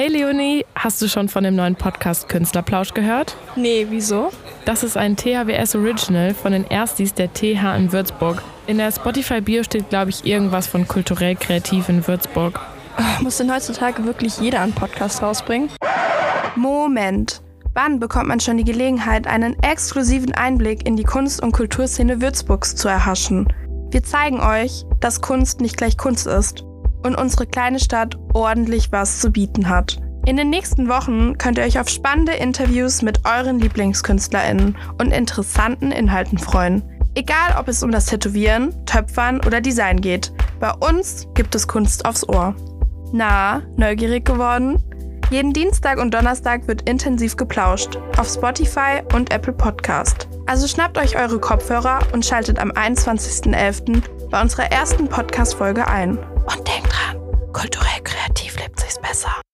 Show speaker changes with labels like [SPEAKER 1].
[SPEAKER 1] Hey Leonie, hast du schon von dem neuen Podcast Künstlerplausch gehört?
[SPEAKER 2] Nee, wieso?
[SPEAKER 1] Das ist ein THWS Original von den Erstis der TH in Würzburg. In der Spotify-Bio steht, glaube ich, irgendwas von kulturell kreativ in Würzburg.
[SPEAKER 2] Muss denn heutzutage wirklich jeder einen Podcast rausbringen?
[SPEAKER 3] Moment. Wann bekommt man schon die Gelegenheit, einen exklusiven Einblick in die Kunst- und Kulturszene Würzburgs zu erhaschen? Wir zeigen euch, dass Kunst nicht gleich Kunst ist und unsere kleine Stadt ordentlich was zu bieten hat. In den nächsten Wochen könnt ihr euch auf spannende Interviews mit euren LieblingskünstlerInnen und interessanten Inhalten freuen. Egal, ob es um das Tätowieren, Töpfern oder Design geht, bei uns gibt es Kunst aufs Ohr. Na, neugierig geworden? Jeden Dienstag und Donnerstag wird intensiv geplauscht auf Spotify und Apple Podcast. Also schnappt euch eure Kopfhörer und schaltet am 21.11. bei unserer ersten Podcast-Folge ein. Und denkt kulturell kreativ lebt sich's besser.